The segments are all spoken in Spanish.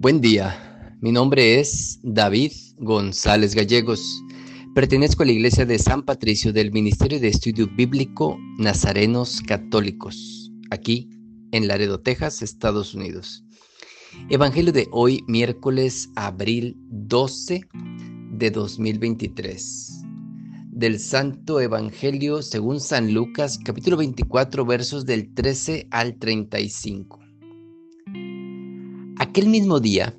Buen día, mi nombre es David González Gallegos. Pertenezco a la iglesia de San Patricio del Ministerio de Estudio Bíblico Nazarenos Católicos, aquí en Laredo, Texas, Estados Unidos. Evangelio de hoy, miércoles, abril 12 de 2023. Del Santo Evangelio según San Lucas, capítulo 24, versos del 13 al 35. Aquel mismo día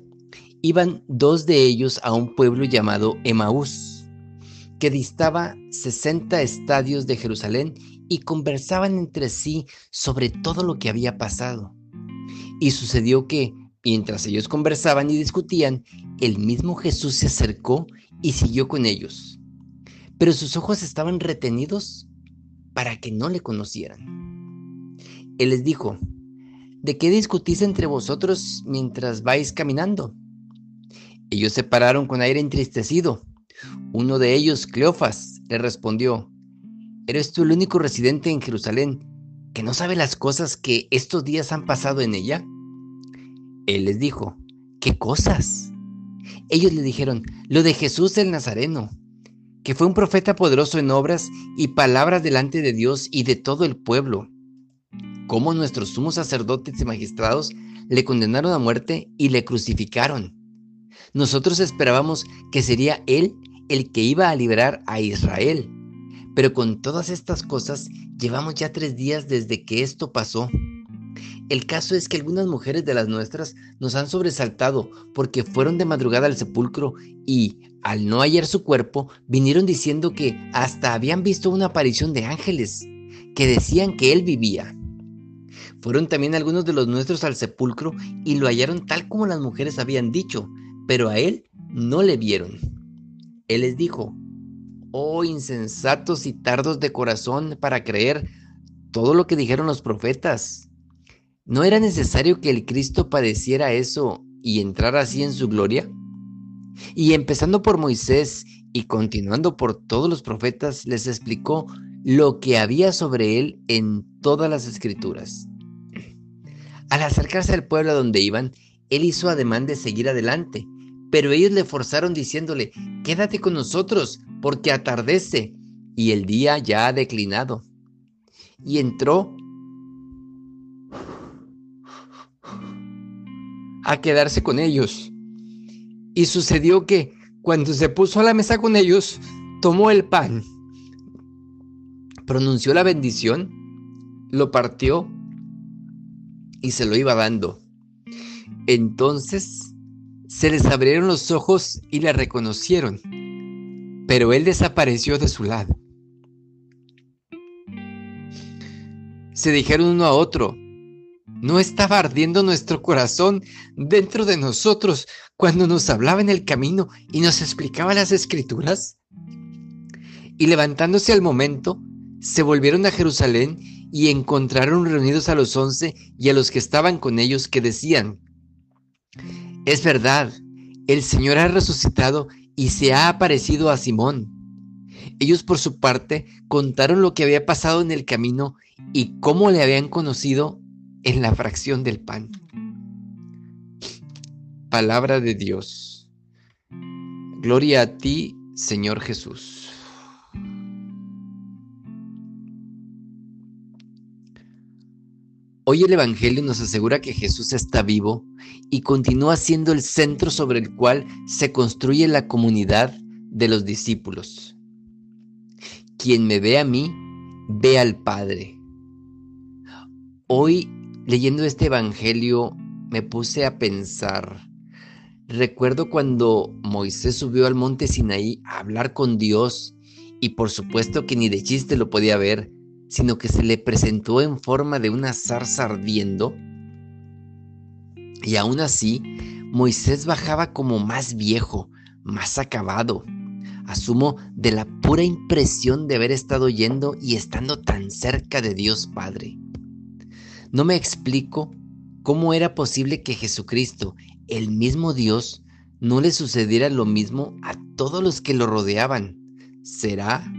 iban dos de ellos a un pueblo llamado Emaús, que distaba 60 estadios de Jerusalén y conversaban entre sí sobre todo lo que había pasado. Y sucedió que, mientras ellos conversaban y discutían, el mismo Jesús se acercó y siguió con ellos. Pero sus ojos estaban retenidos para que no le conocieran. Él les dijo, ¿de qué discutís entre vosotros mientras vais caminando? Ellos se pararon con aire entristecido. Uno de ellos, Cleofas, le respondió, ¿eres tú el único residente en Jerusalén que no sabe las cosas que estos días han pasado en ella? Él les dijo, ¿qué cosas? Ellos le dijeron, lo de Jesús el Nazareno, que fue un profeta poderoso en obras y palabras delante de Dios y de todo el pueblo cómo nuestros sumos sacerdotes y magistrados le condenaron a muerte y le crucificaron. Nosotros esperábamos que sería Él el que iba a liberar a Israel. Pero con todas estas cosas llevamos ya tres días desde que esto pasó. El caso es que algunas mujeres de las nuestras nos han sobresaltado porque fueron de madrugada al sepulcro y, al no hallar su cuerpo, vinieron diciendo que hasta habían visto una aparición de ángeles que decían que él vivía. Fueron también algunos de los nuestros al sepulcro y lo hallaron tal como las mujeres habían dicho, pero a él no le vieron. Él les dijo, oh insensatos y tardos de corazón para creer todo lo que dijeron los profetas. ¿No era necesario que el Cristo padeciera eso y entrara así en su gloria? Y empezando por Moisés y continuando por todos los profetas, les explicó lo que había sobre él en todas las escrituras. Al acercarse al pueblo donde iban, él hizo ademán de seguir adelante, pero ellos le forzaron diciéndole, quédate con nosotros, porque atardece y el día ya ha declinado. Y entró a quedarse con ellos. Y sucedió que cuando se puso a la mesa con ellos, tomó el pan, pronunció la bendición, lo partió y se lo iba dando. Entonces se les abrieron los ojos y le reconocieron, pero él desapareció de su lado. Se dijeron uno a otro, ¿no estaba ardiendo nuestro corazón dentro de nosotros cuando nos hablaba en el camino y nos explicaba las escrituras? Y levantándose al momento, se volvieron a Jerusalén y encontraron reunidos a los once y a los que estaban con ellos que decían, es verdad, el Señor ha resucitado y se ha aparecido a Simón. Ellos por su parte contaron lo que había pasado en el camino y cómo le habían conocido en la fracción del pan. Palabra de Dios. Gloria a ti, Señor Jesús. Hoy el Evangelio nos asegura que Jesús está vivo y continúa siendo el centro sobre el cual se construye la comunidad de los discípulos. Quien me ve a mí, ve al Padre. Hoy, leyendo este Evangelio, me puse a pensar. Recuerdo cuando Moisés subió al monte Sinaí a hablar con Dios y por supuesto que ni de chiste lo podía ver sino que se le presentó en forma de una zarza ardiendo. Y aún así, Moisés bajaba como más viejo, más acabado. Asumo de la pura impresión de haber estado yendo y estando tan cerca de Dios Padre. No me explico cómo era posible que Jesucristo, el mismo Dios, no le sucediera lo mismo a todos los que lo rodeaban. ¿Será?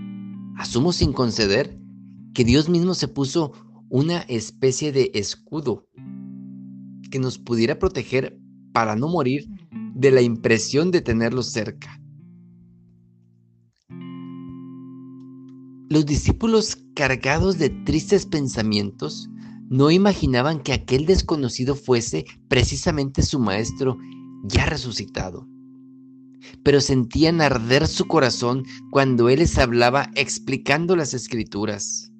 Asumo sin conceder que Dios mismo se puso una especie de escudo que nos pudiera proteger para no morir de la impresión de tenerlos cerca. Los discípulos cargados de tristes pensamientos no imaginaban que aquel desconocido fuese precisamente su maestro ya resucitado. Pero sentían arder su corazón cuando Él les hablaba explicando las escrituras.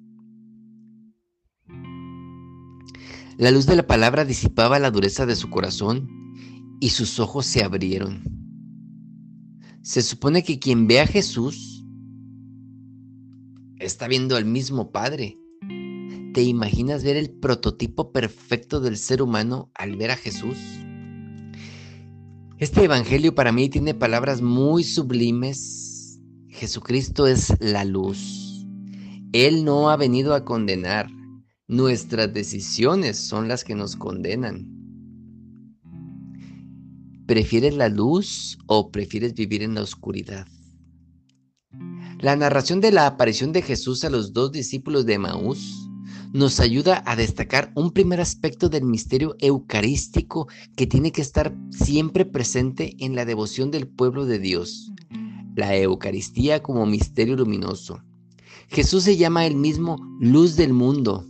La luz de la palabra disipaba la dureza de su corazón y sus ojos se abrieron. Se supone que quien ve a Jesús está viendo al mismo Padre. ¿Te imaginas ver el prototipo perfecto del ser humano al ver a Jesús? Este Evangelio para mí tiene palabras muy sublimes. Jesucristo es la luz. Él no ha venido a condenar. Nuestras decisiones son las que nos condenan. ¿Prefieres la luz o prefieres vivir en la oscuridad? La narración de la aparición de Jesús a los dos discípulos de Maús nos ayuda a destacar un primer aspecto del misterio eucarístico que tiene que estar siempre presente en la devoción del pueblo de Dios, la Eucaristía como misterio luminoso. Jesús se llama él mismo luz del mundo.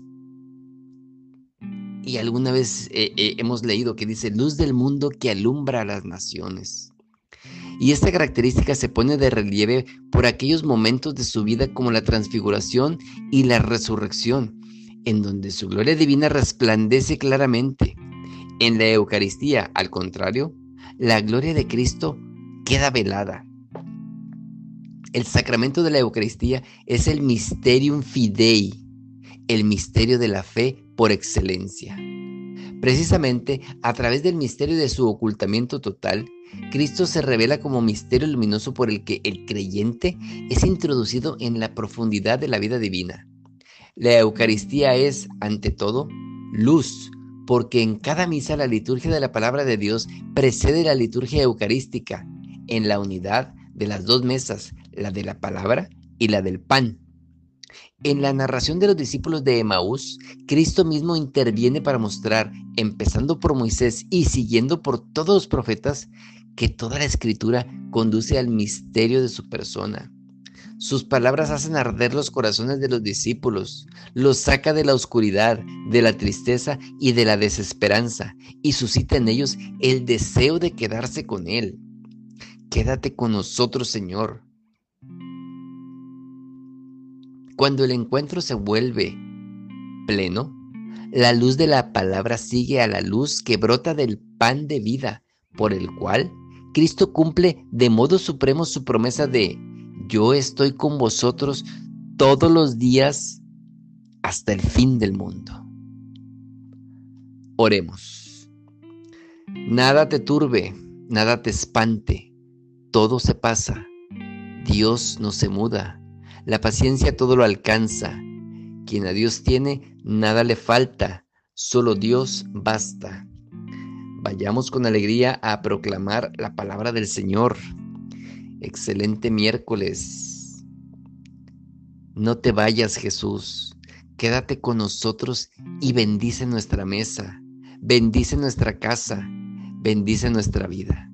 Y alguna vez eh, eh, hemos leído que dice luz del mundo que alumbra a las naciones. Y esta característica se pone de relieve por aquellos momentos de su vida como la transfiguración y la resurrección, en donde su gloria divina resplandece claramente. En la Eucaristía, al contrario, la gloria de Cristo queda velada. El sacramento de la Eucaristía es el mysterium fidei, el misterio de la fe por excelencia. Precisamente a través del misterio de su ocultamiento total, Cristo se revela como misterio luminoso por el que el creyente es introducido en la profundidad de la vida divina. La Eucaristía es, ante todo, luz, porque en cada misa la liturgia de la palabra de Dios precede la liturgia eucarística, en la unidad de las dos mesas, la de la palabra y la del pan. En la narración de los discípulos de Emaús, Cristo mismo interviene para mostrar, empezando por Moisés y siguiendo por todos los profetas, que toda la escritura conduce al misterio de su persona. Sus palabras hacen arder los corazones de los discípulos, los saca de la oscuridad, de la tristeza y de la desesperanza, y suscita en ellos el deseo de quedarse con Él. Quédate con nosotros, Señor. Cuando el encuentro se vuelve pleno, la luz de la palabra sigue a la luz que brota del pan de vida, por el cual Cristo cumple de modo supremo su promesa de yo estoy con vosotros todos los días hasta el fin del mundo. Oremos. Nada te turbe, nada te espante, todo se pasa. Dios no se muda, la paciencia todo lo alcanza. Quien a Dios tiene, nada le falta, solo Dios basta. Vayamos con alegría a proclamar la palabra del Señor. Excelente miércoles. No te vayas, Jesús. Quédate con nosotros y bendice nuestra mesa. Bendice nuestra casa. Bendice nuestra vida.